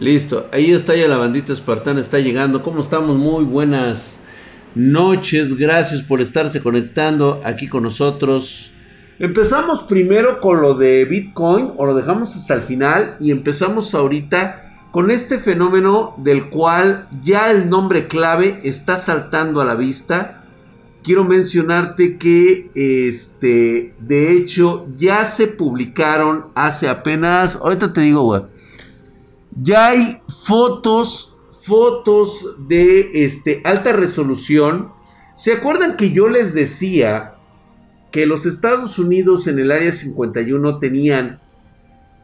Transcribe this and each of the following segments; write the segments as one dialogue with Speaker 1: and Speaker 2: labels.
Speaker 1: Listo, ahí está ya la bandita espartana, está llegando. ¿Cómo estamos? Muy buenas noches, gracias por estarse conectando aquí con nosotros. Empezamos primero con lo de Bitcoin o lo dejamos hasta el final y empezamos ahorita con este fenómeno del cual ya el nombre clave está saltando a la vista. Quiero mencionarte que este de hecho ya se publicaron hace apenas, ahorita te digo, güey ya hay fotos, fotos de este, alta resolución. ¿Se acuerdan que yo les decía que los Estados Unidos en el área 51 tenían,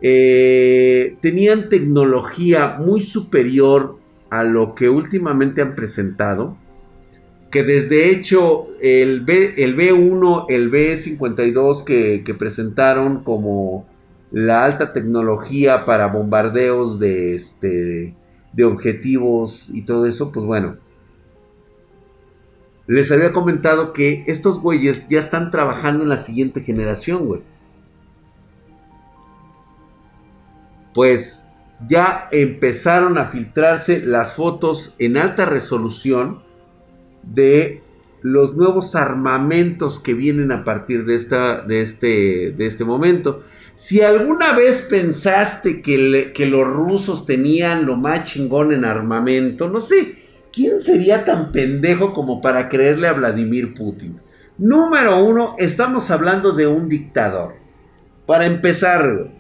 Speaker 1: eh, tenían tecnología muy superior a lo que últimamente han presentado? Que desde hecho el, B, el B1, el B52 que, que presentaron como la alta tecnología para bombardeos de, este, de objetivos y todo eso, pues bueno. Les había comentado que estos güeyes ya están trabajando en la siguiente generación, güey. Pues ya empezaron a filtrarse las fotos en alta resolución de los nuevos armamentos que vienen a partir de, esta, de, este, de este momento. Si alguna vez pensaste que, los rusos tenían lo más chingón en armamento, no sé, ¿quién sería tan pendejo como para creerle a Vladimir Putin? Número uno, estamos hablando de un dictador. Para empezar,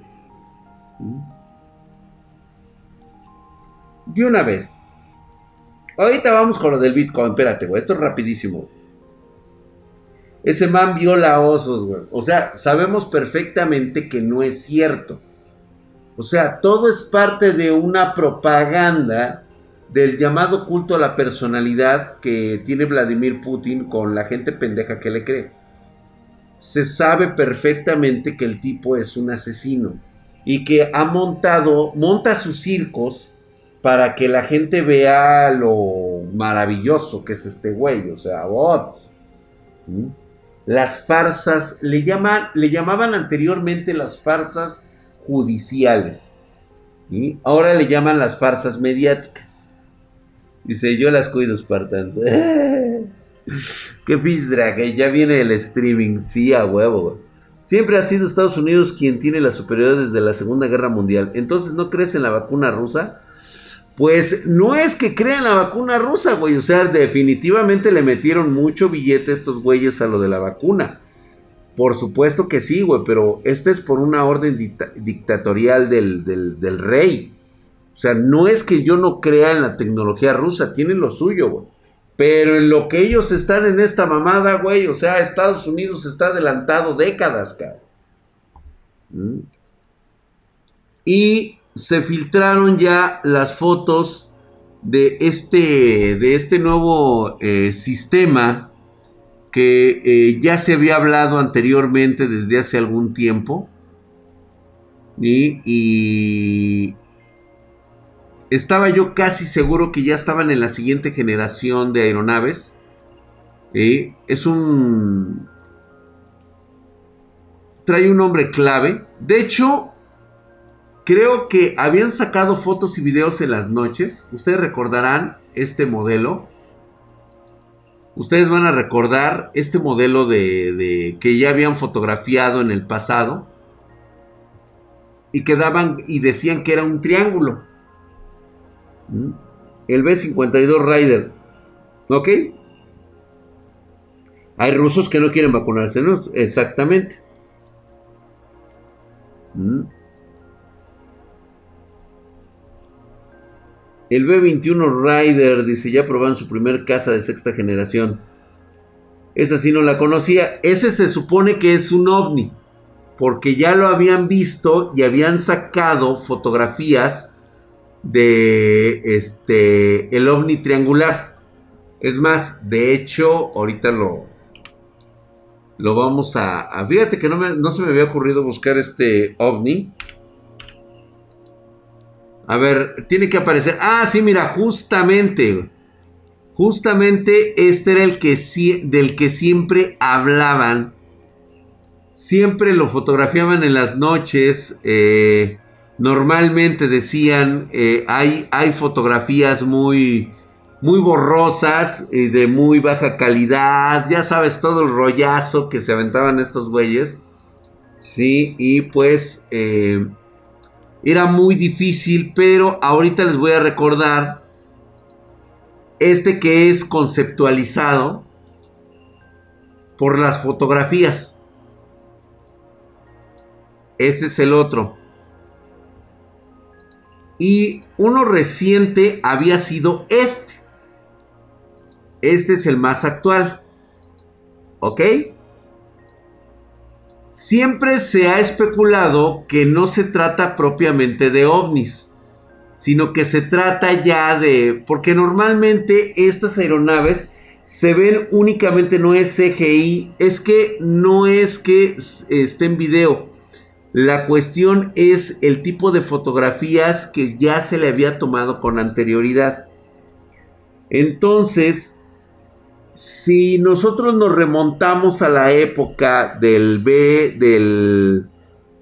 Speaker 1: de una vez. Ahorita vamos con lo del Bitcoin. Espérate, güey. Esto es rapidísimo. Ese man viola osos, güey. O sea, sabemos perfectamente que no es cierto. O sea, todo es parte de una propaganda del llamado culto a la personalidad que tiene Vladimir Putin con la gente pendeja que le cree. Se sabe perfectamente que el tipo es un asesino y que ha montado, monta sus circos para que la gente vea lo maravilloso que es este güey, o sea, bots las farsas, le, llaman, le llamaban anteriormente las farsas judiciales. y Ahora le llaman las farsas mediáticas. Dice, yo las cuido, Spartans. Qué fisdra, que ya viene el streaming. Sí, a huevo. Siempre ha sido Estados Unidos quien tiene la superioridad desde la Segunda Guerra Mundial. Entonces, ¿no crees en la vacuna rusa? Pues no es que crean la vacuna rusa, güey. O sea, definitivamente le metieron mucho billete estos güeyes a lo de la vacuna. Por supuesto que sí, güey, pero este es por una orden dictatorial del, del, rey. O sea, no es que yo no crea en la tecnología rusa, tienen lo suyo, güey. Pero en lo que ellos están en esta mamada, güey, o sea, Estados Unidos está adelantado décadas, cabrón. ¿Mm? Y se filtraron ya las fotos de este, de este nuevo eh, sistema que eh, ya se había hablado anteriormente desde hace algún tiempo. Y, estaba yo casi seguro que ya estaban en la siguiente generación de aeronaves. es un... Trae un nombre clave. De hecho, Creo que habían sacado fotos y videos en las noches. Ustedes recordarán este modelo. Ustedes van a recordar este modelo de, que ya habían fotografiado en el pasado. Y que daban y decían que era un triángulo. ¿Mm? El B-52 Rider. ¿Ok? Hay rusos que no quieren vacunarse, ¿no? Exactamente. El B21 Rider dice, ya probaron su primer casa de sexta generación. Esa sí no la conocía. Ese se supone que es un ovni. Porque ya lo habían visto y habían sacado fotografías de este el ovni triangular. Es más, de hecho, ahorita lo lo vamos a, fíjate que no, no se me había ocurrido buscar este ovni. A ver, tiene que aparecer. Ah, sí, mira, justamente. Justamente este era el que del que siempre hablaban. Siempre lo fotografiaban en las noches. Eh, Normalmente decían, eh, hay, hay fotografías muy, muy borrosas y de muy baja calidad. Ya sabes, todo el rollazo que se aventaban estos güeyes. Sí, y pues eh, era muy difícil, pero ahorita les voy a recordar este que es conceptualizado por las fotografías. Este es el otro. Y uno reciente había sido este. Este es el más actual. ¿Ok? Siempre se ha especulado que no se trata propiamente de ovnis, sino que se trata ya de... Porque normalmente estas aeronaves se ven únicamente, no es CGI, es que no es que esté en video. La cuestión es el tipo de fotografías que ya se le había tomado con anterioridad. Entonces, si nosotros nos remontamos a la época del B, del,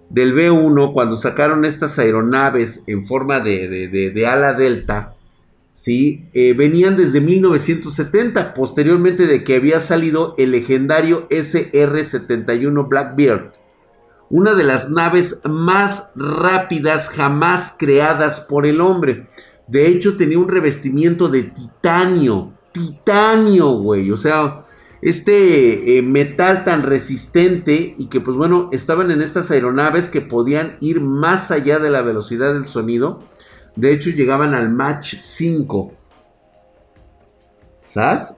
Speaker 1: del B1, cuando sacaron estas aeronaves en forma de, ala delta, ¿sí? Eh, venían desde 1970, posteriormente de que había salido el legendario SR-71 Blackbeard, una de las naves más rápidas jamás creadas por el hombre. De hecho, tenía un revestimiento de titanio titanio, güey. O sea, este eh, metal tan resistente y que pues bueno, estaban en estas aeronaves que podían ir más allá de la velocidad del sonido. De hecho, llegaban al Mach 5. ¿Sabes?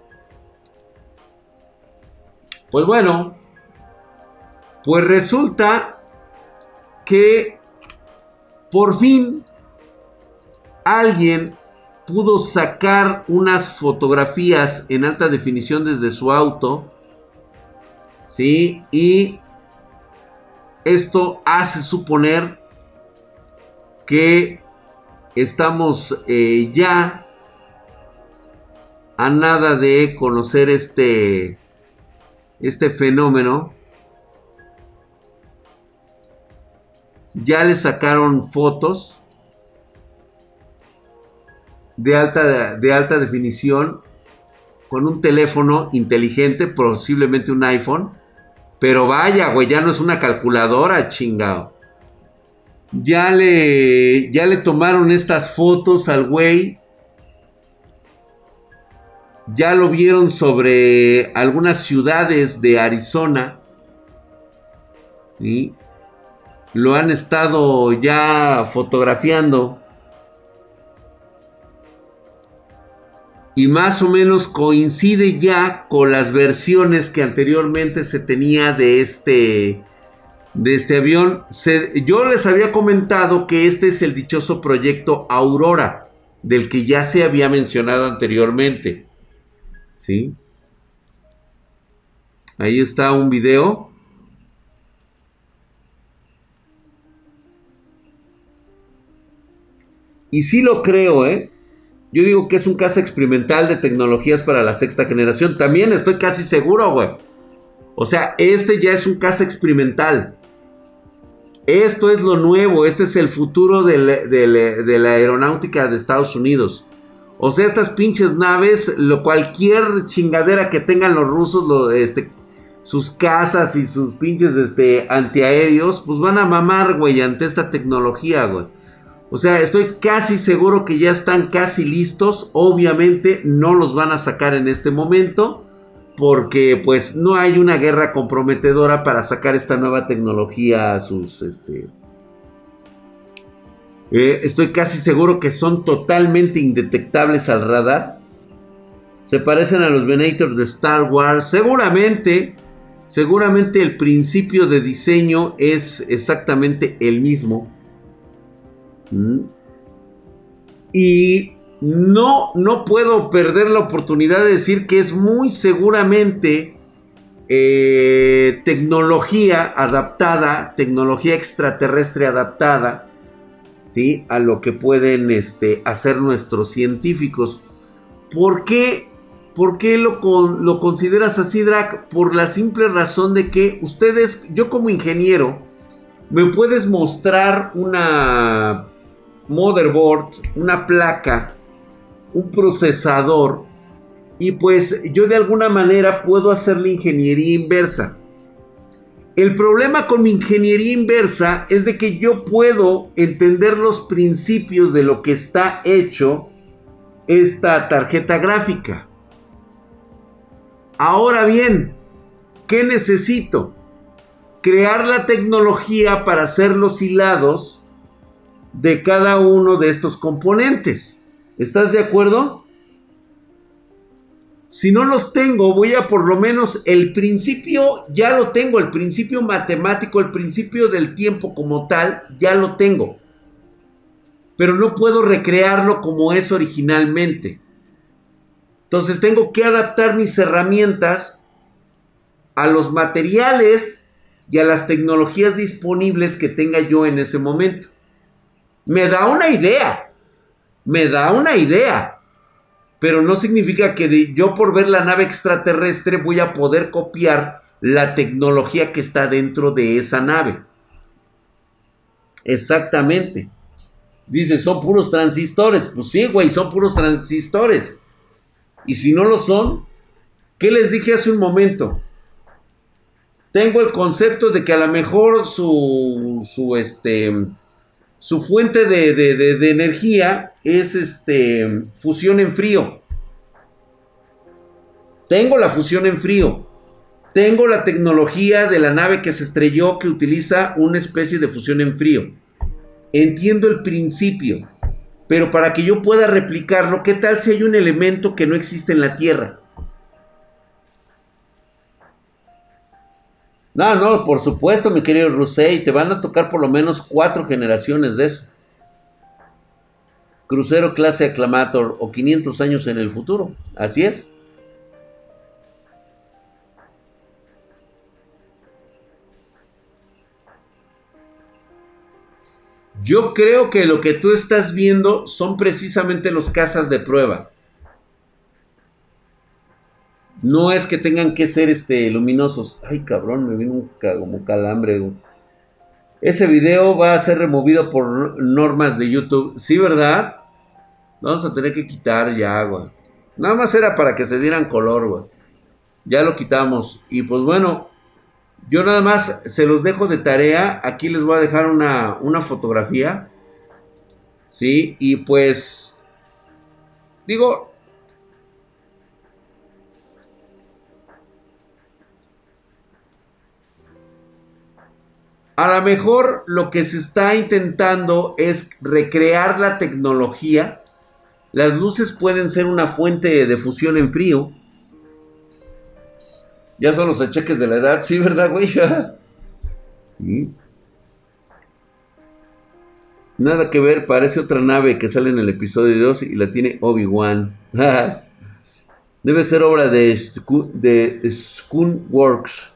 Speaker 1: Pues bueno, pues resulta que por fin alguien pudo sacar unas fotografías en alta definición desde su auto. ¿Sí? Y esto hace suponer que estamos eh, ya a nada de conocer este, este fenómeno. Ya le sacaron fotos de alta, de alta definición con un teléfono inteligente, posiblemente un iPhone. Pero vaya, güey, ya no es una calculadora, chingado. Ya le, ya le tomaron estas fotos al güey. Ya lo vieron sobre algunas ciudades de Arizona. Y lo han estado ya fotografiando. Y más o menos coincide ya con las versiones que anteriormente se tenía de este de este avión. yo les había comentado que este es el dichoso proyecto Aurora, del que ya se había mencionado anteriormente. ¿Sí? Ahí está un video. Y sí lo creo, ¿eh? Yo digo que es un caso experimental de tecnologías para la sexta generación. También estoy casi seguro, güey. O sea, este ya es un caso experimental. Esto es lo nuevo, este es el futuro de la, aeronáutica de Estados Unidos. O sea, estas pinches naves, lo, cualquier chingadera que tengan los rusos, lo, este, sus casas y sus pinches este, antiaéreos, pues van a mamar, güey, ante esta tecnología, güey. O sea, estoy casi seguro que ya están casi listos. Obviamente no los van a sacar en este momento. Porque pues no hay una guerra comprometedora para sacar esta nueva tecnología a sus... Este... Eh, estoy casi seguro que son totalmente indetectables al radar. Se parecen a los Venators de Star Wars. Seguramente, seguramente el principio de diseño es exactamente el mismo. Y no, no puedo perder la oportunidad de decir que es muy seguramente eh, tecnología adaptada, tecnología extraterrestre adaptada, ¿sí? A lo que pueden este, hacer nuestros científicos. ¿Por qué, por qué lo, lo consideras así, Drac? Por la simple razón de que ustedes, yo como ingeniero, me puedes mostrar una motherboard, una placa, un procesador y pues yo de alguna manera puedo hacer la ingeniería inversa. El problema con mi ingeniería inversa es de que yo puedo entender los principios de lo que está hecho esta tarjeta gráfica. Ahora bien, ¿qué necesito? Crear la tecnología para hacer los hilados de cada uno de estos componentes. ¿Estás de acuerdo? Si no los tengo, voy a por lo menos el principio, ya lo tengo, el principio matemático, el principio del tiempo como tal, ya lo tengo. Pero no puedo recrearlo como es originalmente. Entonces tengo que adaptar mis herramientas a los materiales y a las tecnologías disponibles que tenga yo en ese momento. Me da una idea. Me da una idea. Pero no significa que yo por ver la nave extraterrestre voy a poder copiar la tecnología que está dentro de esa nave. Exactamente. Dice, son puros transistores. Pues sí, güey, son puros transistores. Y si no lo son, ¿qué les dije hace un momento? Tengo el concepto de que a lo mejor su, su, este, su fuente de, energía es este, fusión en frío. Tengo la fusión en frío. Tengo la tecnología de la nave que se estrelló que utiliza una especie de fusión en frío. Entiendo el principio. Pero para que yo pueda replicarlo, ¿qué tal si hay un elemento que no existe en la Tierra? No, no, por supuesto, mi querido Rusey, te van a tocar por lo menos cuatro generaciones de eso. Crucero clase Aclamator o 500 años en el futuro. Así es. Yo creo que lo que tú estás viendo son precisamente los casas de prueba. No es que tengan que ser este, luminosos. Ay, cabrón, me vino un como calambre. Ese video va a ser removido por normas de YouTube. Sí, ¿verdad? Vamos a tener que quitar ya, güey. Nada más era para que se dieran color, güey. Ya lo quitamos. Y pues bueno, yo nada más se los dejo de tarea. Aquí les voy a dejar una, una fotografía. Sí, y pues... Digo, A lo mejor lo que se está intentando es recrear la tecnología. Las luces pueden ser una fuente de fusión en frío. Ya son los achaques de la edad, sí, ¿verdad, güey? Nada que ver, parece otra nave que sale en el episodio 2 y la tiene Obi-Wan. Debe ser obra de, de Works.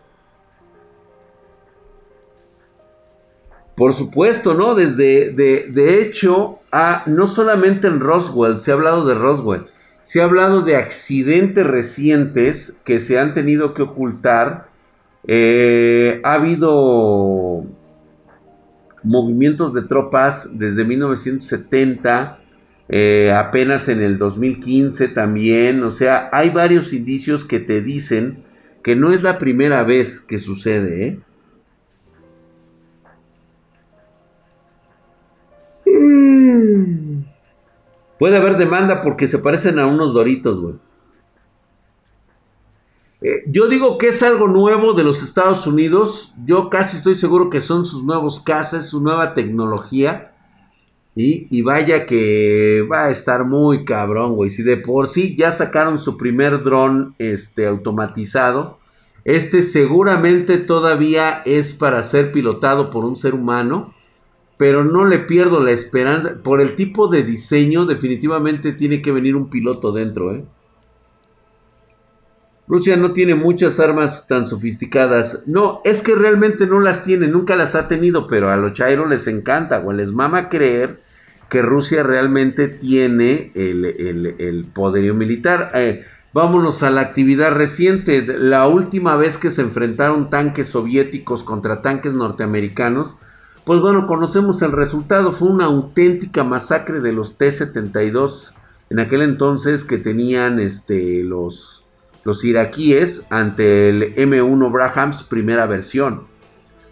Speaker 1: Por supuesto, ¿no? Desde, de, hecho, no solamente en Roswell, se ha hablado de Roswell, se ha hablado de accidentes recientes que se han tenido que ocultar. Eh, ha habido movimientos de tropas desde 1970, eh, apenas en el 2015 también, o sea, hay varios indicios que te dicen que no es la primera vez que sucede, ¿eh? Puede haber demanda porque se parecen a unos doritos, güey. Eh, yo digo que es algo nuevo de los Estados Unidos. Yo casi estoy seguro que son sus nuevos casas, su nueva tecnología. Y, vaya que va a estar muy cabrón, güey. Si de por sí ya sacaron su primer dron este, automatizado, este seguramente todavía es para ser pilotado por un ser humano pero no le pierdo la esperanza. Por el tipo de diseño, definitivamente tiene que venir un piloto dentro. ¿eh? Rusia no tiene muchas armas tan sofisticadas. No, es que realmente no las tiene, nunca las ha tenido, pero a los Chairo les encanta, o les mama creer que Rusia realmente tiene el, poderío militar. Eh, vámonos a la actividad reciente. La última vez que se enfrentaron tanques soviéticos contra tanques norteamericanos Pues bueno, conocemos el resultado. Fue una auténtica masacre de los T-72 en aquel entonces que tenían este, los, los iraquíes ante el M1 Brahams primera versión.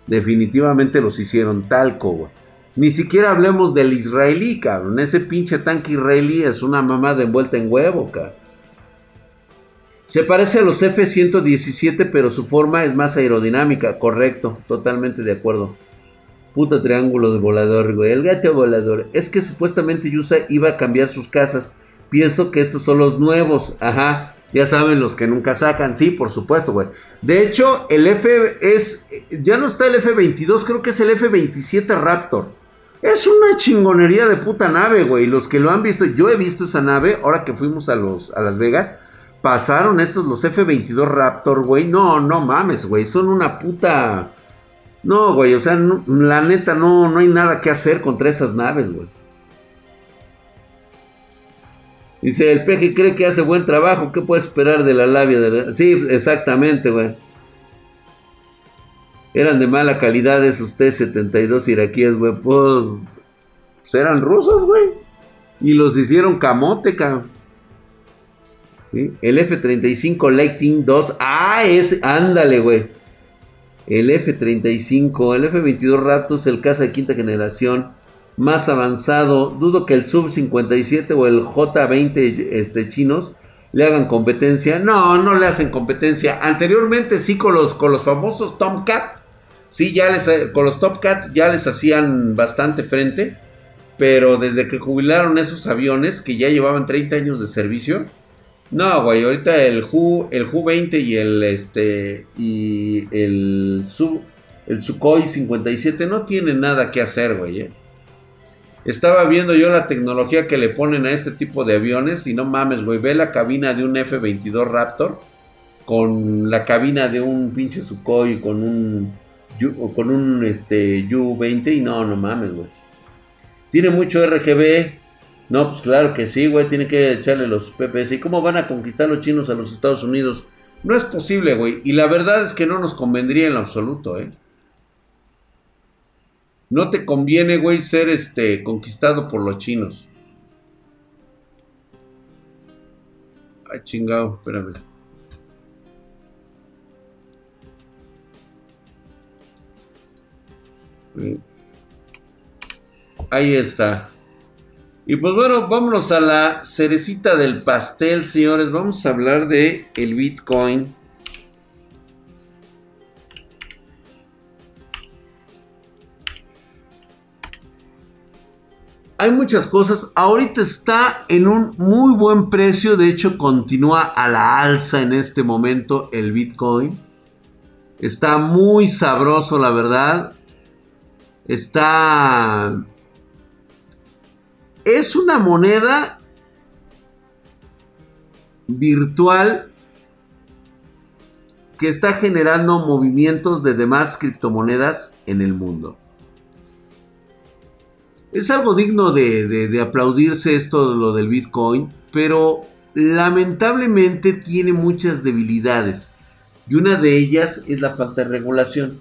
Speaker 1: Definitivamente los hicieron talco, Ni siquiera hablemos del israelí, cabrón. Ese pinche tanque israelí es una mamá de envuelta en huevo, cabrón. Se parece a los F-117, pero su forma es más aerodinámica. Correcto, totalmente de acuerdo. Puto triángulo de volador, güey. El gato volador. Es que supuestamente Yusa iba a cambiar sus casas. Pienso que estos son los nuevos. Ajá. Ya saben los que nunca sacan. Sí, por supuesto, güey. De hecho, el F es. Ya no está el F-22, creo que es el F-27 Raptor. Es una chingonería de puta nave, güey. Los que lo han visto, yo he visto esa nave ahora que fuimos a, los, a Las Vegas pasaron estos, los F-22 Raptor, güey. No, no mames, güey. Son una puta... No, güey, o sea, la neta no, no hay nada que hacer contra esas naves, güey. Dice, el peje cree que hace buen trabajo. ¿Qué puede esperar de la labia? Sí, exactamente, güey. Eran de mala calidad esos T-72 iraquíes, güey. Pues, pues eran rusos, güey. Y los hicieron camote, cabrón. El F-35 Lightning 2. Ah, es. Ándale, güey. El F-35. El F-22 Raptor, el caza de quinta generación. Más avanzado. Dudo que el Sub-57 o el J-20 este, chinos le hagan competencia. No, no le hacen competencia. Anteriormente sí con los, con los famosos Tomcat. Sí, ya les, con los Tomcat ya les hacían bastante frente. Pero desde que jubilaron esos aviones que ya llevaban 30 años de servicio no, güey, ahorita el Ju, el Ju 20 y el este y el Su, el Sukhoi 57 no tienen nada que hacer, güey. Eh. Estaba viendo yo la tecnología que le ponen a este tipo de aviones y no mames, güey, ve la cabina de un F22 Raptor con la cabina de un pinche Sukhoi con un con un este U20 y no, no mames, güey. Tiene mucho RGB, no, pues claro que sí, güey, tiene que echarle los PPS. ¿Y cómo van a conquistar los chinos a los Estados Unidos? No es posible, güey. Y la verdad es que no nos convendría en absoluto, ¿eh? No te conviene, güey, ser este conquistado por los chinos. Ay, chingado, espérame. Ahí está. Y pues bueno, vámonos a la cerecita del pastel, señores. Vamos a hablar de el Bitcoin. Hay muchas cosas. Ahorita está en un muy buen precio. De hecho, continúa a la alza en este momento el Bitcoin. Está muy sabroso, la verdad. Está es una moneda virtual que está generando movimientos de demás criptomonedas en el mundo. Es algo digno de, aplaudirse esto de lo del Bitcoin, pero lamentablemente tiene muchas debilidades. Y una de ellas es la falta de regulación.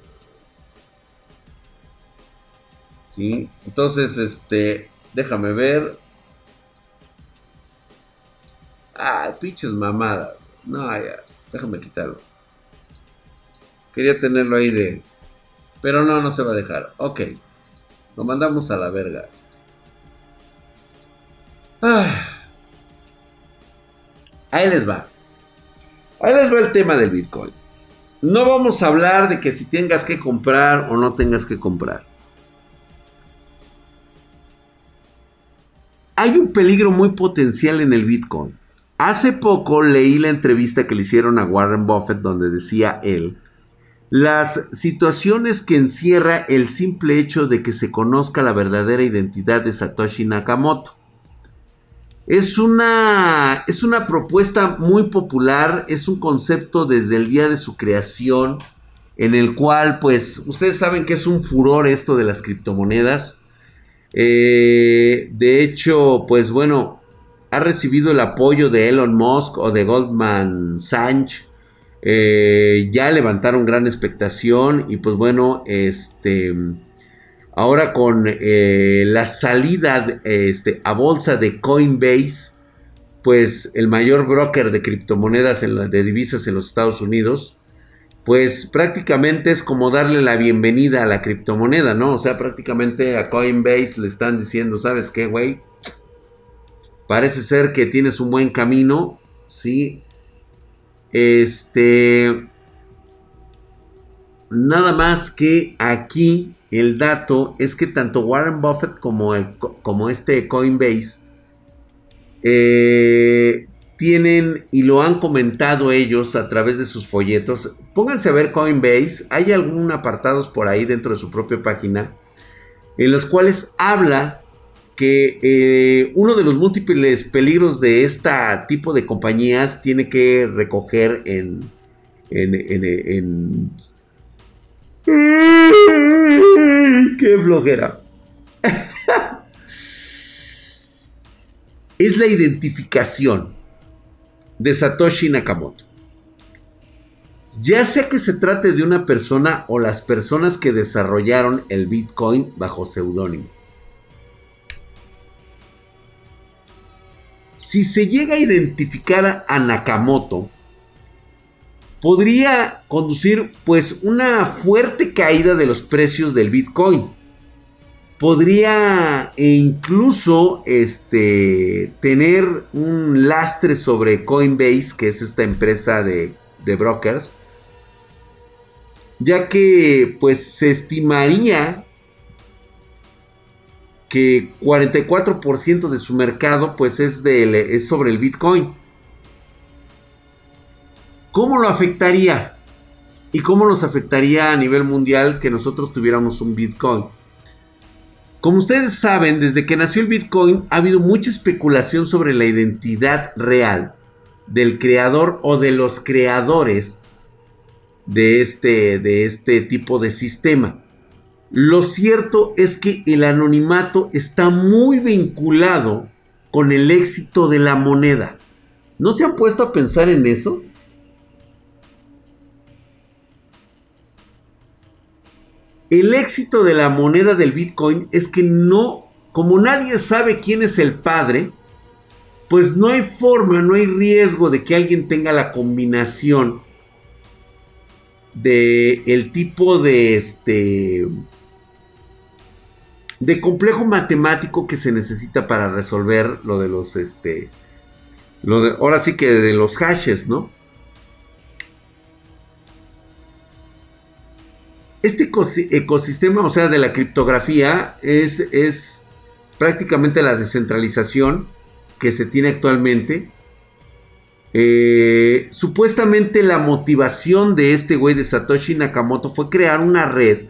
Speaker 1: ¿Sí? Entonces, este, Déjame ver. Ah, pinches mamadas. No, ya. Déjame quitarlo. Quería tenerlo ahí de... Pero no, no se va a dejar. Ok. Lo mandamos a la verga. Ah. Ahí les va. Ahí les va el tema del Bitcoin. No vamos a hablar de que si tengas que comprar o no tengas que comprar. Hay un peligro muy potencial en el Bitcoin. Hace poco leí la entrevista que le hicieron a Warren Buffett donde decía él, las situaciones que encierra el simple hecho de que se conozca la verdadera identidad de Satoshi Nakamoto. Es una, es una propuesta muy popular, es un concepto desde el día de su creación, en el cual, pues, ustedes saben que es un furor esto de las criptomonedas. Eh, de hecho, pues bueno, ha recibido el apoyo de Elon Musk o de Goldman Sachs. Eh, ya levantaron gran expectación y pues bueno, este... ahora con eh, la salida este, a bolsa de Coinbase, pues el mayor broker de criptomonedas de divisas en los Estados Unidos, pues prácticamente es como darle la bienvenida a la criptomoneda, ¿no? O sea, prácticamente a Coinbase le están diciendo, ¿sabes qué, güey? Parece ser que tienes un buen camino, ¿sí? Este... Nada más que aquí el dato es que tanto Warren Buffett como, como este Coinbase eh, tienen y lo han comentado ellos a través de sus folletos. Pónganse a ver Coinbase. Hay algunos apartados por ahí dentro de su propia página en los cuales habla que eh, uno de los múltiples peligros de este tipo de compañías tiene que recoger en, en, en, ¡Qué flojera! es la identificación de Satoshi Nakamoto. Ya sea que se trate de una persona o las personas que desarrollaron el Bitcoin bajo seudónimo. Si se llega a identificar a Nakamoto, podría conducir pues una fuerte caída de los precios del Bitcoin. Podría incluso este, tener un lastre sobre Coinbase, que es esta empresa de, de brokers, ya que pues se estimaría que 44% de su mercado pues es, es sobre el Bitcoin. ¿Cómo lo afectaría? ¿Y cómo nos afectaría a nivel mundial que nosotros tuviéramos un Bitcoin? Como ustedes saben, desde que nació el Bitcoin ha habido mucha especulación sobre la identidad real del creador o de los creadores de este, de este tipo de sistema. Lo cierto es que el anonimato está muy vinculado con el éxito de la moneda. ¿No se han puesto a pensar en eso? El éxito de la moneda del Bitcoin es que no, como nadie sabe quién es el padre, pues no hay forma, no hay riesgo de que alguien tenga la combinación de el tipo de este de complejo matemático que se necesita para resolver lo de los, este, ahora sí que de los hashes, ¿no? Este ecosistema, o sea, de la criptografía, es, es prácticamente la descentralización que se tiene actualmente. Eh, supuestamente la motivación de este güey de Satoshi Nakamoto fue crear una red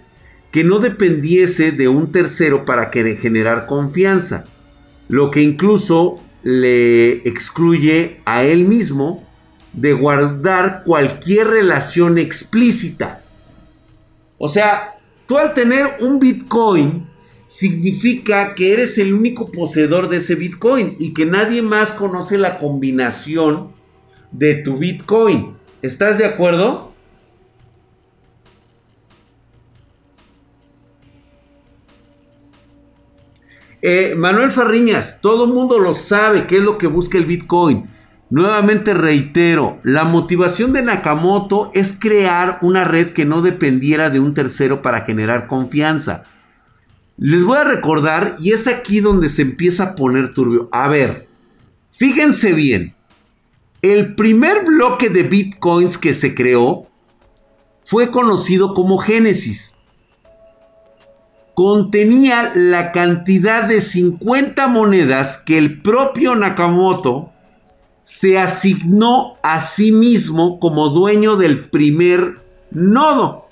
Speaker 1: que no dependiese de un tercero para generar confianza, lo que incluso le excluye a él mismo de guardar cualquier relación explícita. O sea, tú al tener un Bitcoin significa que eres el único poseedor de ese Bitcoin y que nadie más conoce la combinación de tu Bitcoin. ¿Estás de acuerdo? Eh, Manuel Farriñas, todo el mundo lo sabe qué es lo que busca el Bitcoin. Nuevamente reitero, la motivación de Nakamoto es crear una red que no dependiera de un tercero para generar confianza. Les voy a recordar, y es aquí donde se empieza a poner turbio. A ver, fíjense bien, el primer bloque de bitcoins que se creó fue conocido como Génesis contenía la cantidad de 50 monedas que el propio Nakamoto se asignó a sí mismo como dueño del primer nodo.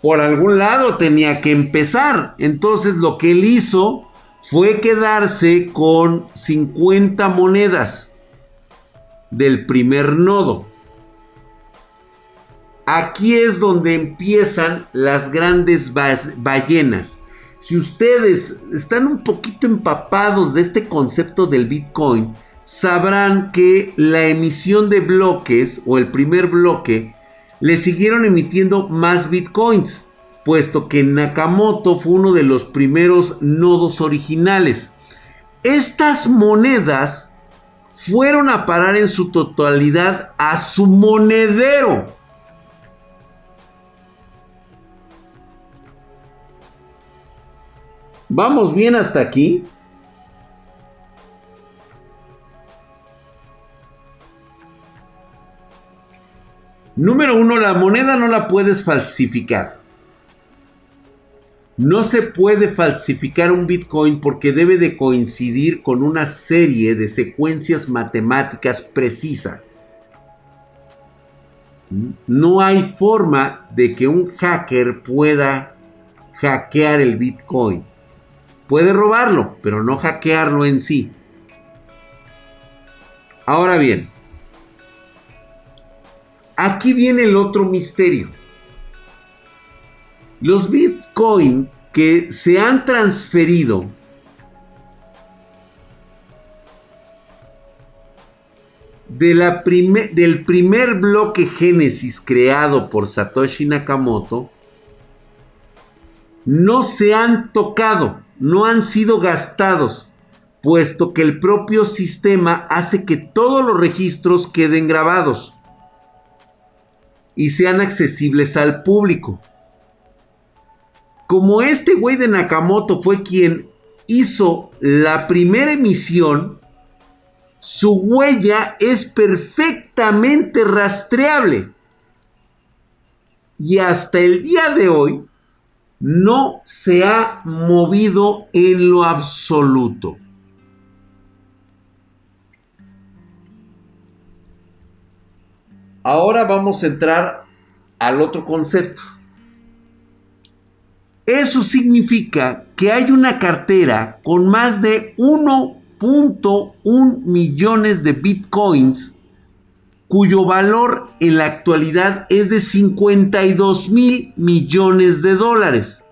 Speaker 1: Por algún lado tenía que empezar. Entonces lo que él hizo fue quedarse con 50 monedas del primer nodo. Aquí es donde empiezan las grandes ballenas. Si ustedes están un poquito empapados de este concepto del Bitcoin, sabrán que la emisión de bloques o el primer bloque le siguieron emitiendo más Bitcoins. puesto que Nakamoto fue uno de los primeros nodos originales. Estas monedas fueron a parar en su totalidad a su monedero. ¿Vamos bien hasta aquí? Número uno, la moneda no la puedes falsificar. No se puede falsificar un Bitcoin porque debe de coincidir con una serie de secuencias matemáticas precisas. No hay forma de que un hacker pueda hackear el Bitcoin. Puede robarlo, pero no hackearlo en sí. Ahora bien, aquí viene el otro misterio. Los Bitcoin que se han transferido de la del primer bloque Génesis creado por Satoshi Nakamoto no se han tocado, no han sido gastados, puesto que el propio sistema hace que todos los registros queden grabados y sean accesibles al público. Como este güey de Nakamoto fue quien hizo la primera emisión, su huella es perfectamente rastreable. Y hasta el día de hoy no se ha movido en lo absoluto. Ahora vamos a entrar al otro concepto. Eso significa que hay una cartera con más de 1.1 millones de bitcoins cuyo valor en la actualidad es de 52 mil millones de dólares.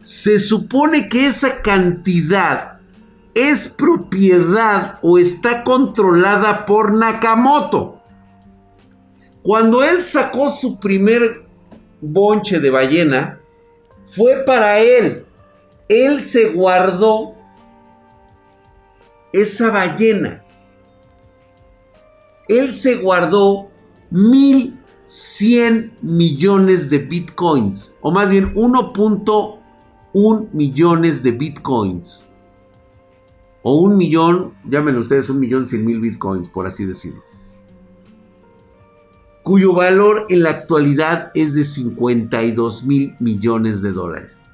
Speaker 1: Se supone que esa cantidad es propiedad o está controlada por Nakamoto. Cuando él sacó su primer bonche de ballena, fue para él. Él se guardó esa ballena. Él se guardó 1100 millones de bitcoins, o más bien 1.1 millones de bitcoins. O un millón, llámenlo ustedes, un millón cien mil bitcoins, por así decirlo cuyo valor en la actualidad es de 52 mil millones de dólares.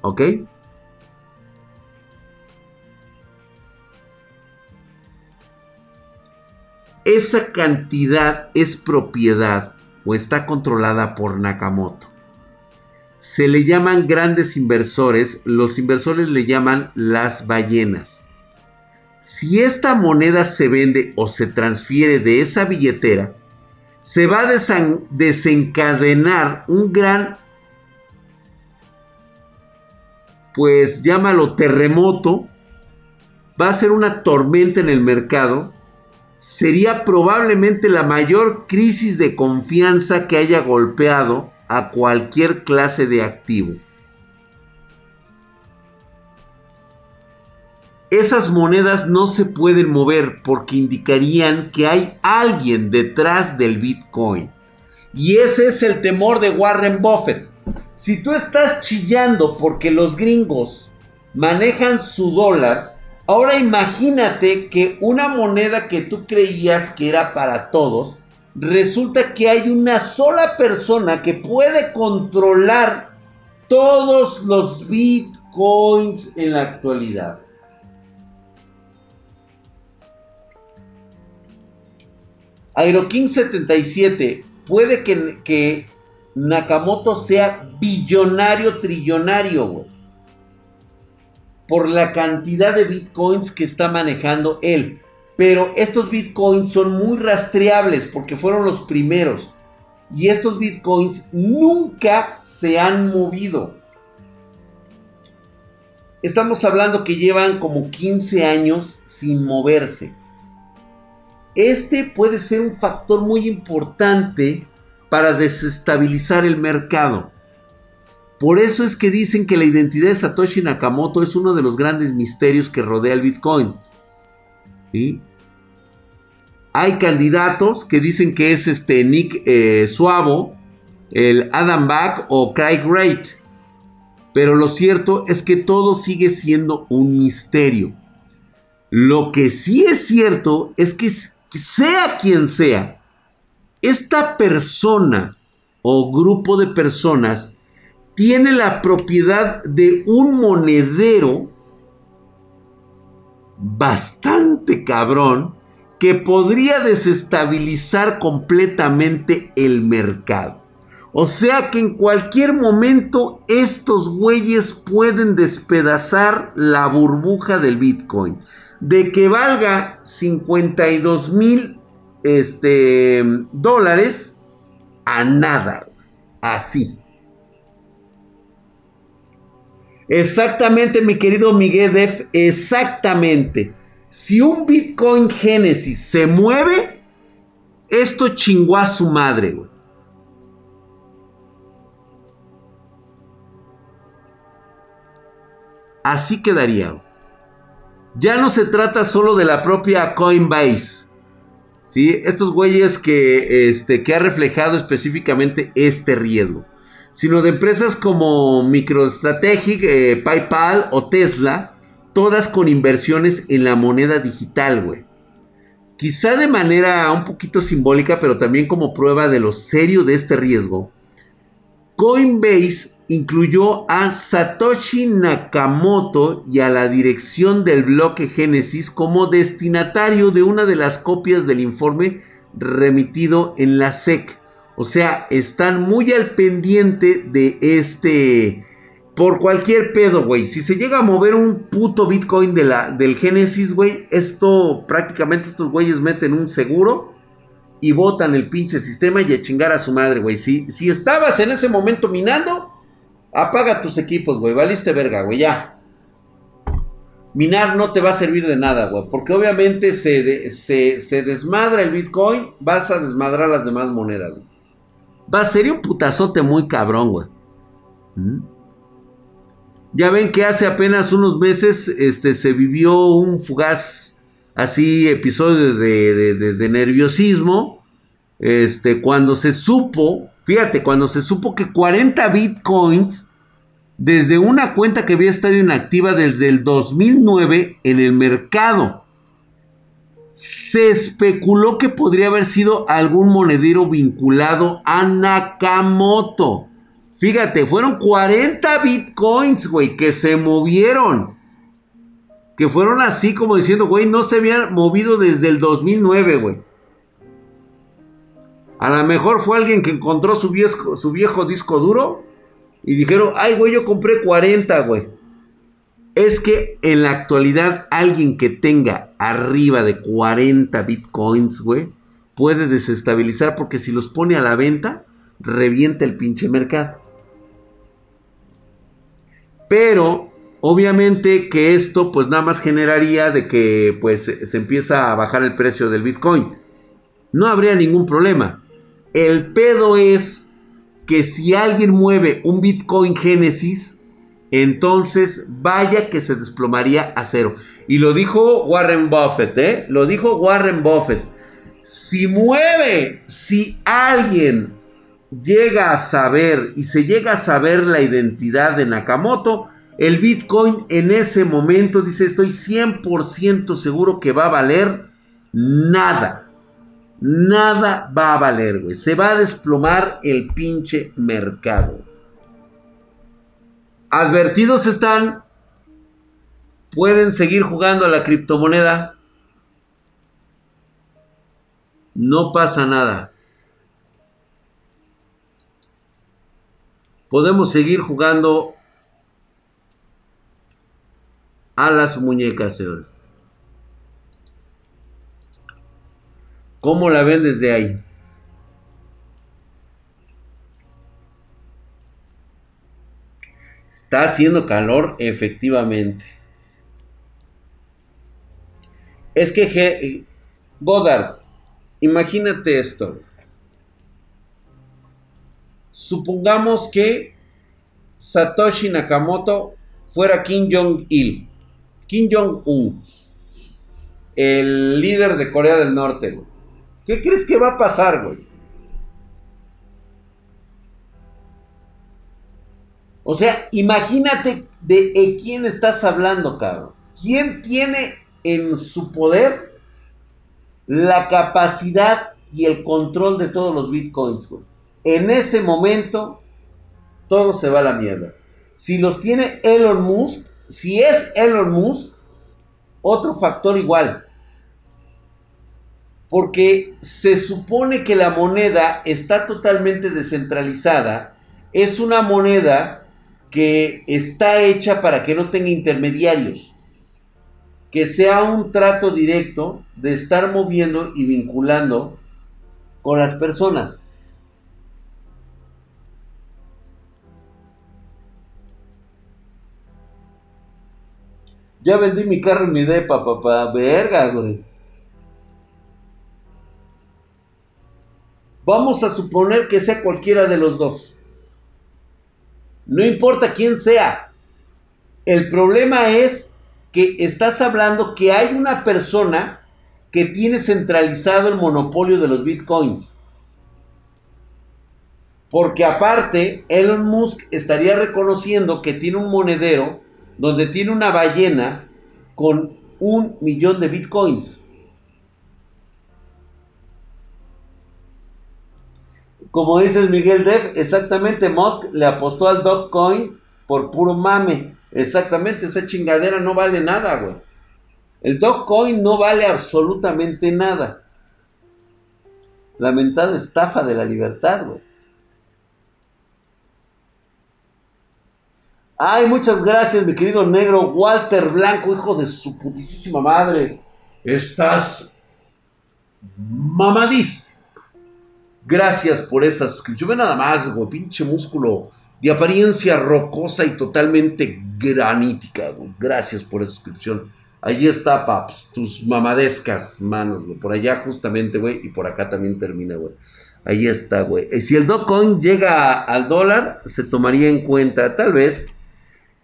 Speaker 1: ¿Ok? Esa cantidad es propiedad o está controlada por Nakamoto. Se le llaman grandes inversores, los inversores le llaman las ballenas. Si esta moneda se vende o se transfiere de esa billetera, se va a desencadenar un gran, pues llámalo terremoto, va a ser una tormenta en el mercado, sería probablemente la mayor crisis de confianza que haya golpeado a cualquier clase de activo. Esas monedas no se pueden mover porque indicarían que hay alguien detrás del Bitcoin. Y ese es el temor de Warren Buffett. Si tú estás chillando porque los gringos manejan su dólar, ahora imagínate que una moneda que tú creías que era para todos, resulta que hay una sola persona que puede controlar todos los bitcoins en la actualidad. Aeroking 77, puede que, Nakamoto sea billonario, trillonario. Por la cantidad de bitcoins que está manejando él. Pero estos bitcoins son muy rastreables porque fueron los primeros. Y estos bitcoins nunca se han movido. Estamos hablando que llevan como 15 años sin moverse. Este puede ser un factor muy importante para desestabilizar el mercado. Por eso es que dicen que la identidad de Satoshi Nakamoto es uno de los grandes misterios que rodea el Bitcoin. Hay candidatos que dicen que es este Nick eh, Suavo, el Adam Back o Craig Wright. Pero lo cierto es que todo sigue siendo un misterio. Lo que sí es cierto es que sea quien sea, esta persona o grupo de personas tiene la propiedad de un monedero bastante cabrón que podría desestabilizar completamente el mercado. O sea que en cualquier momento estos güeyes pueden despedazar la burbuja del Bitcoin. De que valga 52 mil este, dólares a nada. Así. Exactamente, mi querido Miguel Def, exactamente. Si un Bitcoin Genesis se mueve, esto chingó a su madre, güey. Así quedaría. Ya no se trata solo de la propia Coinbase. ¿sí? Estos güeyes que, este, que ha reflejado específicamente este riesgo sino de empresas como MicroStrategic, eh, PayPal o Tesla, todas con inversiones en la moneda digital, güey. Quizá de manera un poquito simbólica, pero también como prueba de lo serio de este riesgo, Coinbase incluyó a Satoshi Nakamoto y a la dirección del bloque Genesis como destinatario de una de las copias del informe remitido en la SEC. O sea, están muy al pendiente de este... Por cualquier pedo, güey. Si se llega a mover un puto Bitcoin de la, del Genesis, güey, esto prácticamente estos güeyes meten un seguro y botan el pinche sistema y a chingar a su madre, güey. Si, si estabas en ese momento minando, apaga tus equipos, güey. Valiste verga, güey, ya. Minar no te va a servir de nada, güey. Porque obviamente se, se, se desmadra el Bitcoin, vas a desmadrar las demás monedas. Va, a ser un putazote muy cabrón, güey. ¿Mm? Ya ven que hace apenas unos meses este, se vivió un fugaz, así, episodio de, nerviosismo. Este, cuando se supo, fíjate, cuando se supo que 40 bitcoins, desde una cuenta que había estado inactiva desde el 2009 en el mercado, se especuló que podría haber sido algún monedero vinculado a Nakamoto. Fíjate, fueron 40 bitcoins, güey, que se movieron. Que fueron así como diciendo, güey, no se habían movido desde el 2009, güey. A lo mejor fue alguien que encontró su viejo, disco duro y dijeron, ay, güey, yo compré 40, güey es que en la actualidad alguien que tenga arriba de 40 bitcoins, güey, puede desestabilizar porque si los pone a la venta, revienta el pinche mercado. Pero obviamente que esto pues nada más generaría de que pues se empieza a bajar el precio del bitcoin. No habría ningún problema. El pedo es que si alguien mueve un bitcoin Génesis, entonces vaya que se desplomaría a cero. Y lo dijo Warren Buffett, ¿eh? Lo dijo Warren Buffett. Si mueve, si alguien llega a saber y se llega a saber la identidad de Nakamoto, el Bitcoin en ese momento dice, estoy 100% seguro que va a valer nada. Nada va a valer, güey. Se va a desplomar el pinche mercado. Advertidos están. Pueden seguir jugando a la criptomoneda. No pasa nada. Podemos seguir jugando a las muñecas, señores. ¿Cómo la ven desde ahí? Está haciendo calor, efectivamente. Es que, Godard, imagínate esto. supongamos que Satoshi Nakamoto fuera Kim Jong-il, Kim Jong-un, el líder de Corea del Norte, ¿Qué crees que va a pasar, güey? O sea, imagínate de quién estás hablando, cabrón. ¿Quién tiene en su poder la capacidad y el control de todos los bitcoins, güey? En ese momento, todo se va a la mierda. Si los tiene Elon Musk, si es Elon Musk, otro factor igual. Porque se supone que la moneda está totalmente descentralizada. Es una moneda que está hecha para que no tenga intermediarios. Que sea un trato directo de estar moviendo y vinculando con las personas. Ya vendí mi carro en mi depa, papá. Verga, güey. Vamos a suponer que sea cualquiera de los dos. No importa quién sea. El problema es que estás hablando que hay una persona que tiene centralizado el monopolio de los bitcoins. Porque aparte, Elon Musk estaría reconociendo que tiene un monedero donde tiene una ballena con un millón de bitcoins. Como dices Miguel Def, exactamente Musk le apostó al Dogecoin por puro mame. Exactamente, esa chingadera no vale nada, güey. El Dogecoin no vale absolutamente nada. Lamentada estafa de la libertad, güey. Ay, muchas gracias, mi querido negro Walter Blanco, hijo de su putísima madre. Estás mamadís. Gracias por esa suscripción. Ve nada más, güey, pinche músculo de apariencia rocosa y totalmente granítica, güey. Gracias por esa suscripción. Allí está, paps, tus mamadescas manos, güey. Por allá justamente, güey, y por acá también termina, güey. Ahí está, güey. Eh, si el Dogecoin llega al dólar, se tomaría en cuenta, tal vez,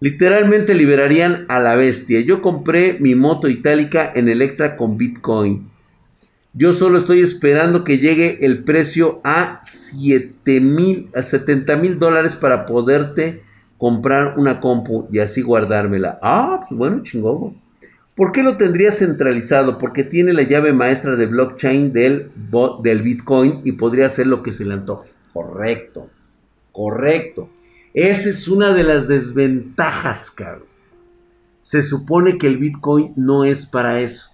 Speaker 1: Literalmente liberarían a la bestia. Yo compré mi moto itálica en Electra con Bitcoin. Yo solo estoy esperando que llegue el precio a 7 mil, a 70 mil dólares para poderte comprar una compu y así guardármela. Ah, pues bueno, chingón. ¿Por qué lo tendría centralizado? Porque tiene la llave maestra de blockchain del, del Bitcoin y podría hacer lo que se le antoje. Correcto, correcto. Esa es una de las desventajas, caro. Se supone que el Bitcoin no es para eso.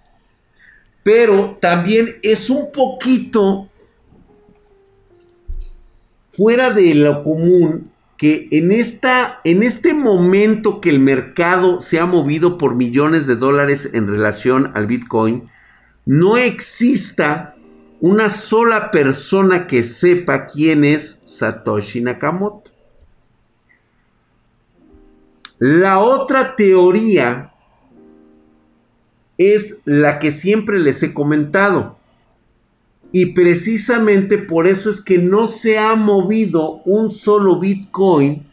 Speaker 1: Pero también es un poquito fuera de lo común que en, esta, en este momento que el mercado se ha movido por millones de dólares en relación al Bitcoin, no exista una sola persona que sepa quién es Satoshi Nakamoto. La otra teoría es la que siempre les he comentado. Y precisamente por eso es que no se ha movido un solo Bitcoin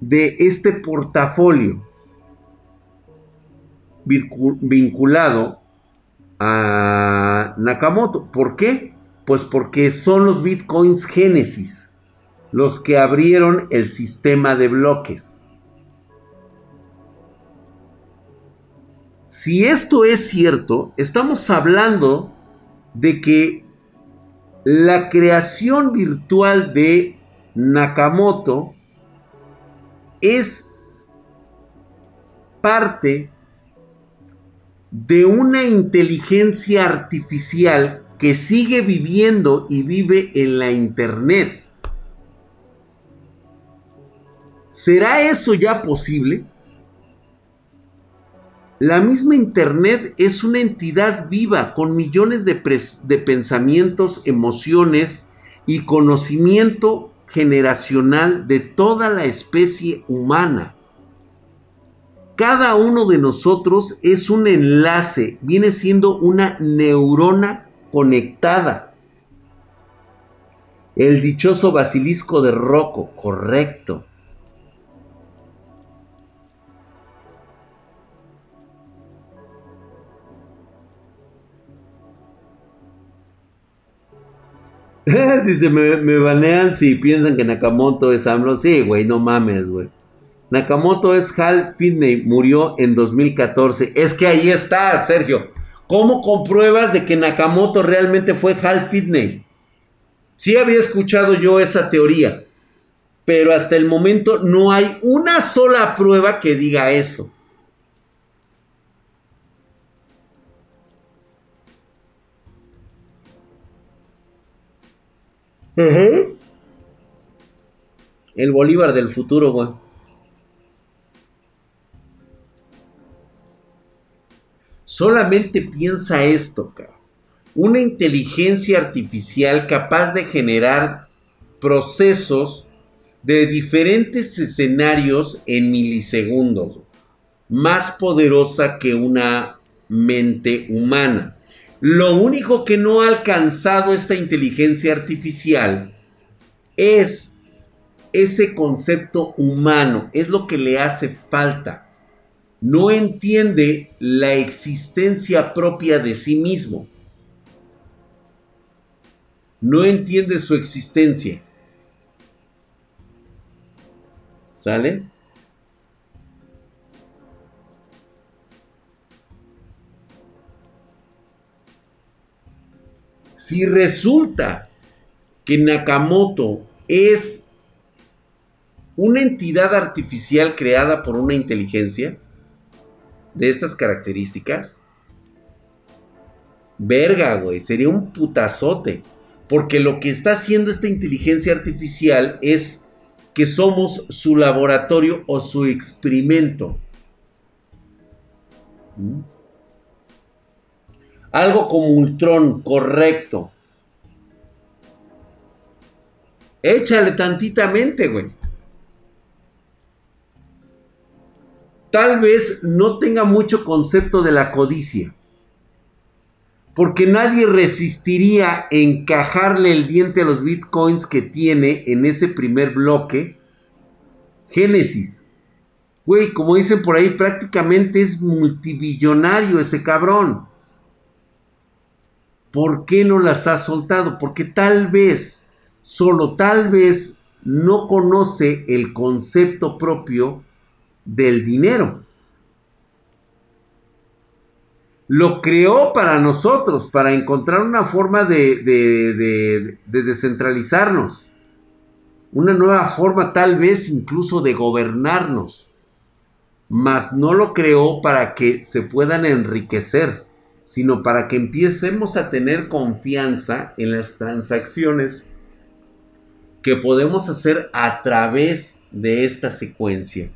Speaker 1: de este portafolio vinculado a Nakamoto. ¿Por qué? Pues porque son los Bitcoins Génesis los que abrieron el sistema de bloques. Si esto es cierto, estamos hablando de que la creación virtual de Nakamoto es parte de una inteligencia artificial que sigue viviendo y vive en la Internet. ¿Será eso ya posible? La misma Internet es una entidad viva con millones de, pensamientos, emociones y conocimiento generacional de toda la especie humana. Cada uno de nosotros es un enlace, viene siendo una neurona conectada. El dichoso basilisco de Rocco, correcto. Dice, me, banean si piensan que Nakamoto es AMLO. Sí, güey, no mames, güey. Nakamoto es Hal Finney, murió en 2014. Es que ahí está, Sergio. ¿Cómo compruebas de que Nakamoto realmente fue Hal Finney? Sí había escuchado yo esa teoría, pero hasta el momento no hay una sola prueba que diga eso. El Bolívar del futuro, güey. Solamente piensa esto. Una inteligencia artificial capaz de generar procesos de diferentes escenarios en milisegundos. Más poderosa que una mente humana. Lo único que no ha alcanzado esta inteligencia artificial es ese concepto humano, es lo que le hace falta. No entiende la existencia propia de sí mismo. No entiende su existencia. ¿Sale? Si resulta que Nakamoto es una entidad artificial creada por una inteligencia de estas características, verga, güey, sería un putazote. Porque lo que está haciendo esta inteligencia artificial es que somos su laboratorio o su experimento. ¿Mm? Algo como Ultron, correcto. Échale tantitamente, güey. Tal vez no tenga mucho concepto de la codicia. Porque nadie resistiría encajarle el diente a los bitcoins que tiene en ese primer bloque. Génesis. Güey, como dicen por ahí, prácticamente es multibillonario ese cabrón. ¿Por qué no las ha soltado? Porque tal vez, solo tal vez, no conoce el concepto propio del dinero. Lo creó para nosotros, para encontrar una forma de, de, descentralizarnos. Una nueva forma tal vez incluso de gobernarnos. Mas no lo creó para que se puedan enriquecer sino para que empecemos a tener confianza en las transacciones que podemos hacer a través de esta secuencia.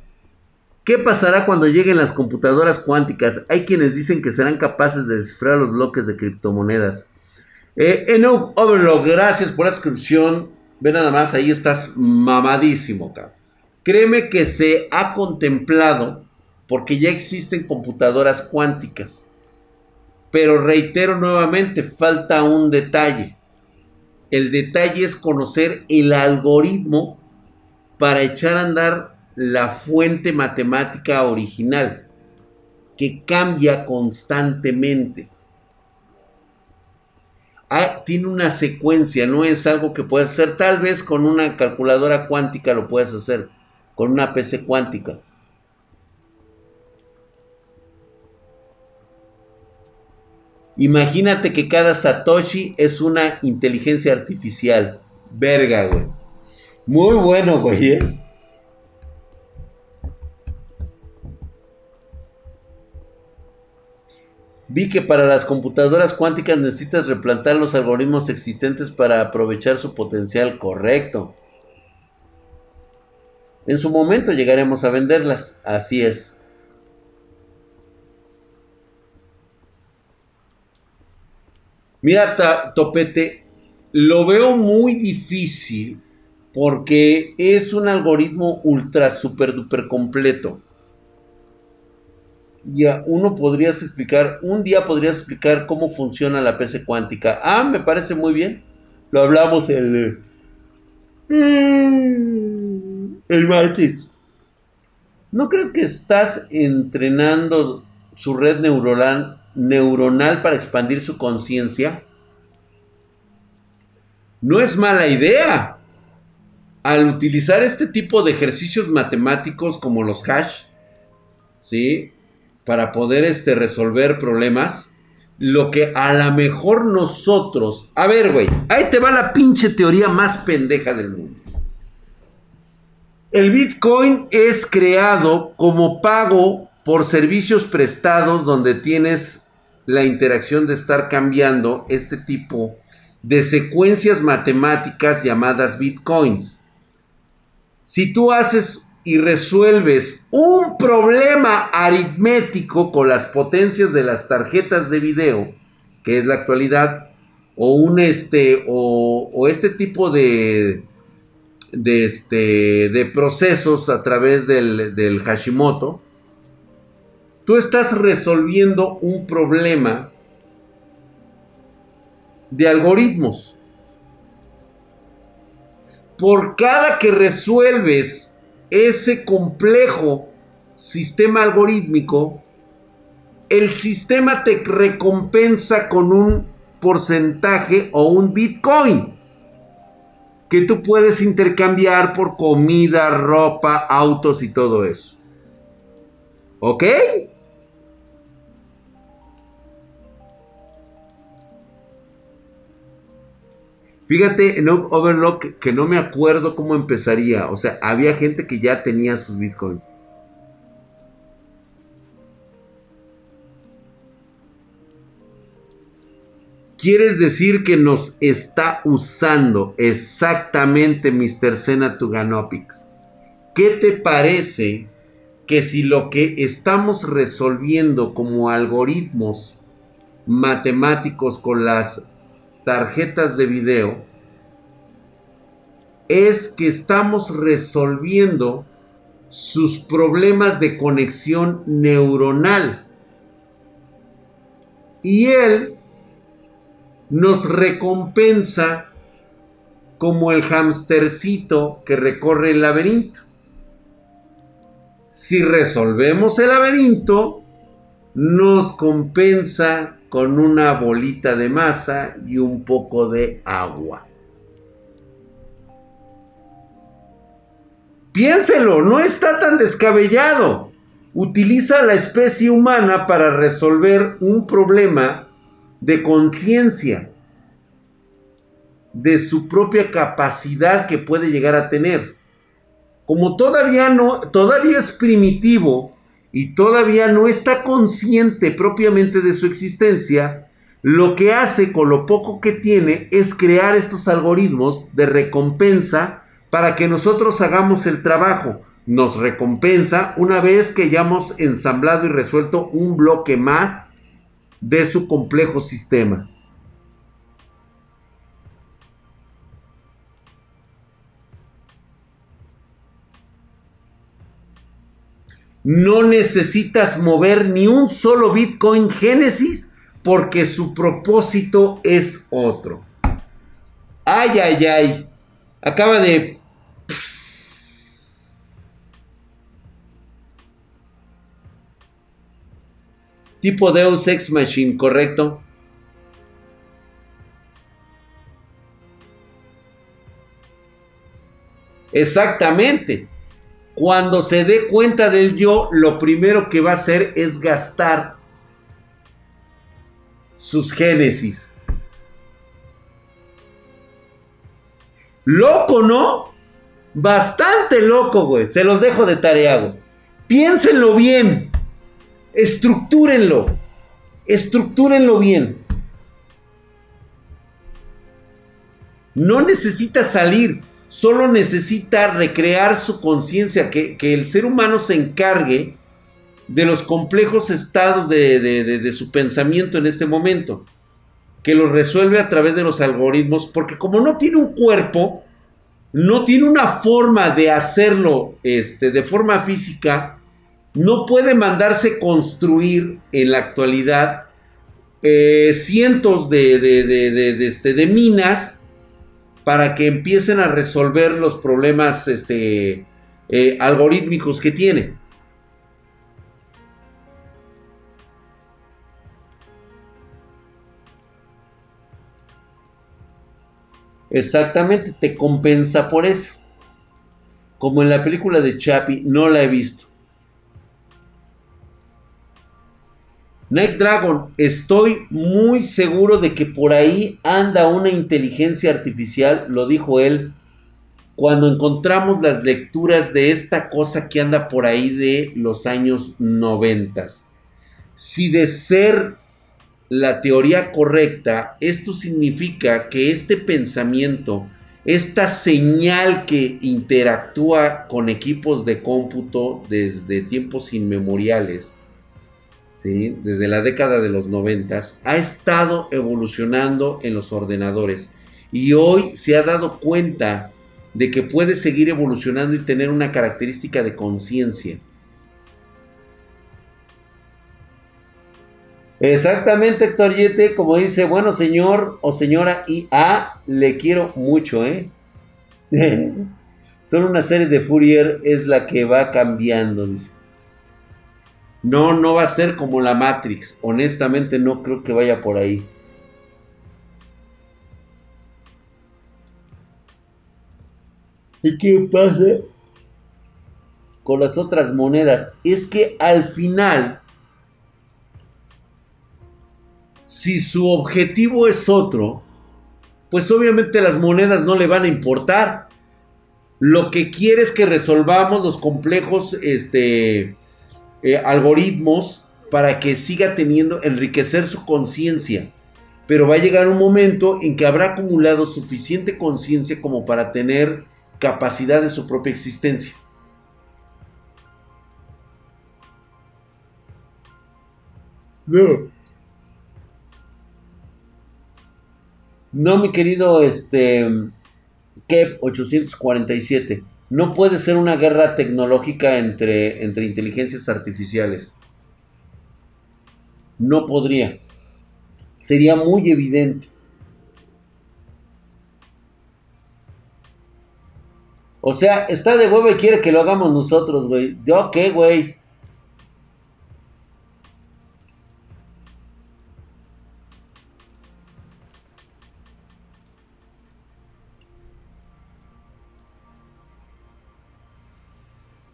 Speaker 1: ¿Qué pasará cuando lleguen las computadoras cuánticas? Hay quienes dicen que serán capaces de descifrar los bloques de criptomonedas. Eh, Enoch gracias por la suscripción. Ve nada más, ahí estás mamadísimo, cabrón. Créeme que se ha contemplado porque ya existen computadoras cuánticas. Pero reitero nuevamente, falta un detalle. El detalle es conocer el algoritmo para echar a andar la fuente matemática original, que cambia constantemente. Ah, tiene una secuencia, no es algo que puedes hacer. Tal vez con una calculadora cuántica lo puedes hacer, con una PC cuántica Imagínate que cada Satoshi es una inteligencia artificial. Verga, güey. Muy bueno, güey, ¿eh? Vi que para las computadoras cuánticas necesitas replantar los algoritmos existentes para aprovechar su potencial correcto. En su momento llegaremos a venderlas, así es. Mira, Topete, lo veo muy difícil porque es un algoritmo ultra, super, duper completo. Ya, uno podrías explicar, un día podrías explicar cómo funciona la PC cuántica. Ah, me parece muy bien. Lo hablamos el, Mm. El martes. ¿No crees que estás entrenando su red neuronal, neuronal para expandir su conciencia? No es mala idea. Al utilizar este tipo de ejercicios matemáticos como los hash, ¿sí? Para poder este, resolver problemas, lo que a lo mejor nosotros... A ver, güey, ahí te va la pinche teoría más pendeja del mundo. El Bitcoin es creado como pago por servicios prestados donde tienes la interacción de estar cambiando este tipo de secuencias matemáticas llamadas bitcoins. Si tú haces y resuelves un problema aritmético con las potencias de las tarjetas de video, que es la actualidad, o un este, o, este tipo de, de, este, de procesos a través del, del Hashimoto, tú estás resolviendo un problema de algoritmos. Por cada que resuelves ese complejo sistema algorítmico, el sistema te recompensa con un porcentaje o un Bitcoin que tú puedes intercambiar por comida, ropa, autos y todo eso. ¿Ok? Fíjate en Overlock que no me acuerdo cómo empezaría. O sea, había gente que ya tenía sus bitcoins. ¿Quieres decir que nos está usando exactamente Mr. Sena Tuganopix? ¿Qué te parece que si lo que estamos resolviendo como algoritmos matemáticos con las tarjetas de video es que estamos resolviendo sus problemas de conexión neuronal. Y él nos recompensa como el hamstercito que recorre el laberinto. Si resolvemos el laberinto, nos compensa con una bolita de masa y un poco de agua. Piénselo, no está tan descabellado. Utiliza la especie humana para resolver un problema de conciencia, de su propia capacidad que puede llegar a tener. Como todavía no, todavía es primitivo, y todavía no está consciente propiamente de su existencia, lo que hace con lo poco que tiene es crear estos algoritmos de recompensa para que nosotros hagamos el trabajo. Nos recompensa una vez que hayamos ensamblado y resuelto un bloque más de su complejo sistema. No necesitas mover ni un solo Bitcoin Génesis porque su propósito es otro. Ay, ay, ay. Acaba de... Tipo Deus Ex Machine, ¿correcto? Exactamente. Cuando se dé cuenta del yo, lo primero que va a hacer es gastar sus génesis. Loco, ¿no? Bastante loco, güey. Se los dejo de tarea. Piénsenlo bien. Estructúrenlo. Estructúrenlo bien. No necesita salir solo necesita recrear su conciencia, que, el ser humano se encargue de los complejos estados de, su pensamiento en este momento, que lo resuelve a través de los algoritmos, porque como no tiene un cuerpo, no tiene una forma de hacerlo este, de forma física, no puede mandarse construir en la actualidad eh, cientos de, de, este, de minas para que empiecen a resolver los problemas este, eh, algorítmicos que tiene. Exactamente, te compensa por eso. Como en la película de Chappie, no la he visto. Night Dragon, estoy muy seguro de que por ahí anda una inteligencia artificial, lo dijo él, cuando encontramos las lecturas de esta cosa que anda por ahí de los años noventas. Si de ser la teoría correcta, esto significa que este pensamiento, esta señal que interactúa con equipos de cómputo desde tiempos inmemoriales, ¿sí? desde la década de los noventas, ha estado evolucionando en los ordenadores y hoy se ha dado cuenta de que puede seguir evolucionando y tener una característica de conciencia. Exactamente, Héctor Yete, como dice, bueno, señor o señora IA, le quiero mucho, ¿eh? Solo una serie de Fourier es la que va cambiando, dice. No, no va a ser como la Matrix. Honestamente, no creo que vaya por ahí. ¿Y qué pasa con las otras monedas? Es que al final si su objetivo es otro, pues obviamente las monedas no le van a importar. Lo que quiere es que resolvamos los complejos este, eh, algoritmos para que siga teniendo, enriquecer su conciencia. Pero va a llegar un momento en que habrá acumulado suficiente conciencia como para tener capacidad de su propia existencia. No. No, mi querido este Kev 847. No puede ser una guerra tecnológica entre, entre inteligencias artificiales. No podría. Sería muy evidente. O sea, está de huevo y quiere que lo hagamos nosotros, güey. ¿De qué, güey?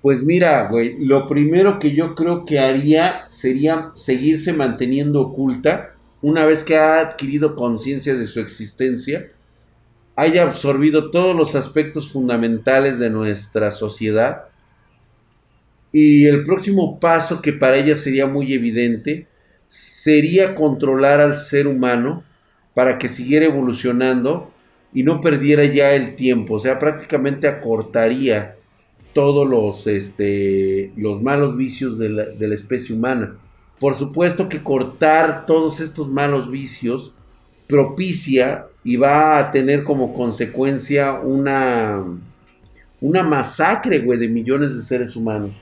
Speaker 1: Pues mira, güey, lo primero que yo creo que haría sería seguirse manteniendo oculta una vez que ha adquirido conciencia de su existencia, haya absorbido todos los aspectos fundamentales de nuestra sociedad y el próximo paso que para ella sería muy evidente sería controlar al ser humano para que siguiera evolucionando y no perdiera ya el tiempo, o sea, prácticamente acortaría todos los, este, los malos vicios de la, de la especie humana. Por supuesto que cortar todos estos malos vicios propicia y va a tener como consecuencia una, una masacre, de millones de seres humanos.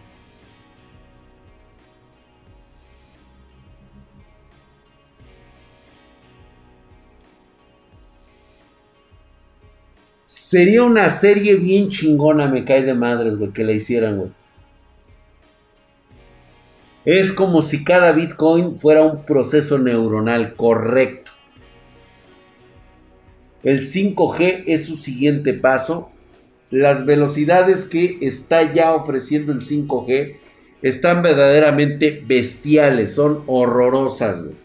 Speaker 1: Sería una serie bien chingona, me cae de madres, güey, que la hicieran, güey. Es como si cada Bitcoin fuera un proceso neuronal correcto. El 5G es su siguiente paso. Las velocidades que está ya ofreciendo el 5G están verdaderamente bestiales, son horrorosas. Güey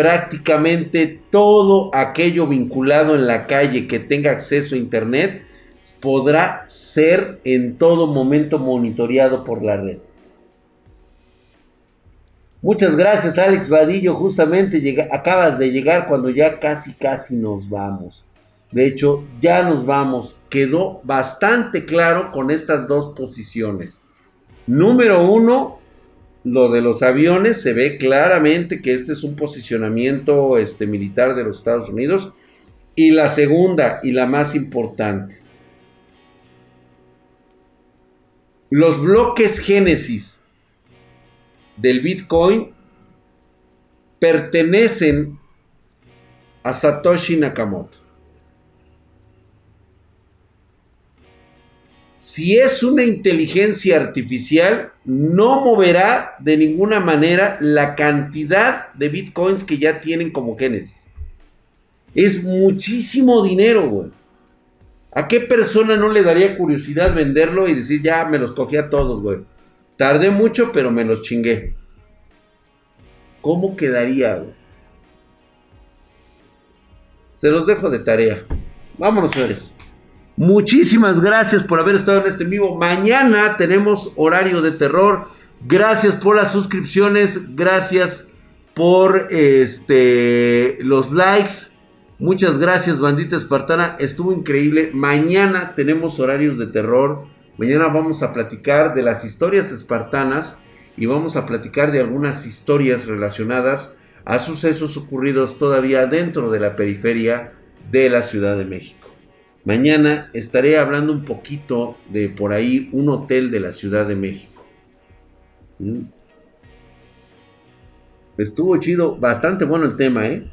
Speaker 1: prácticamente todo aquello vinculado en la calle que tenga acceso a Internet podrá ser en todo momento monitoreado por la red. Muchas gracias Alex Vadillo, justamente acabas de llegar cuando ya casi casi nos vamos. De hecho, ya nos vamos. Quedó bastante claro con estas dos posiciones. Número uno, lo de los aviones se ve claramente que este es un posicionamiento este, militar de los Estados Unidos. Y la segunda y la más importante. Los bloques génesis del Bitcoin pertenecen a Satoshi Nakamoto. Si es una inteligencia artificial, no moverá de ninguna manera la cantidad de bitcoins que ya tienen como Génesis. Es muchísimo dinero, güey. ¿A qué persona no le daría curiosidad venderlo y decir, ya me los cogí a todos, güey? Tardé mucho, pero me los chingué. ¿Cómo quedaría, güey? Se los dejo de tarea. Vámonos, señores. Muchísimas gracias por haber estado en este vivo. Mañana tenemos horario de terror. Gracias por las suscripciones. Gracias por este los likes. Muchas gracias, bandita espartana. Estuvo increíble. Mañana tenemos horarios de terror. Mañana vamos a platicar de las historias espartanas y vamos a platicar de algunas historias relacionadas a sucesos ocurridos todavía dentro de la periferia de la Ciudad de México. Mañana estaré hablando un poquito de por ahí un hotel de la Ciudad de México. Mm. Estuvo chido, bastante bueno el tema, ¿eh?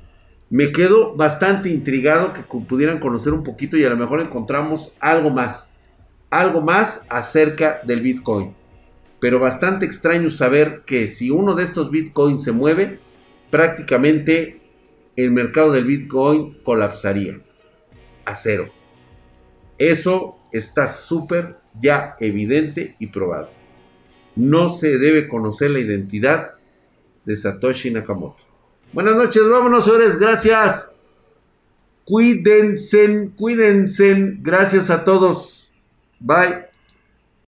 Speaker 1: Me quedo bastante intrigado que pudieran conocer un poquito y a lo mejor encontramos algo más. Algo más acerca del Bitcoin. Pero bastante extraño saber que si uno de estos Bitcoins se mueve, prácticamente el mercado del Bitcoin colapsaría a cero. Eso está súper ya evidente y probado. No se debe conocer la identidad de Satoshi Nakamoto. Buenas noches, vámonos, señores. Gracias. Cuídense, cuídense. Gracias a todos. Bye.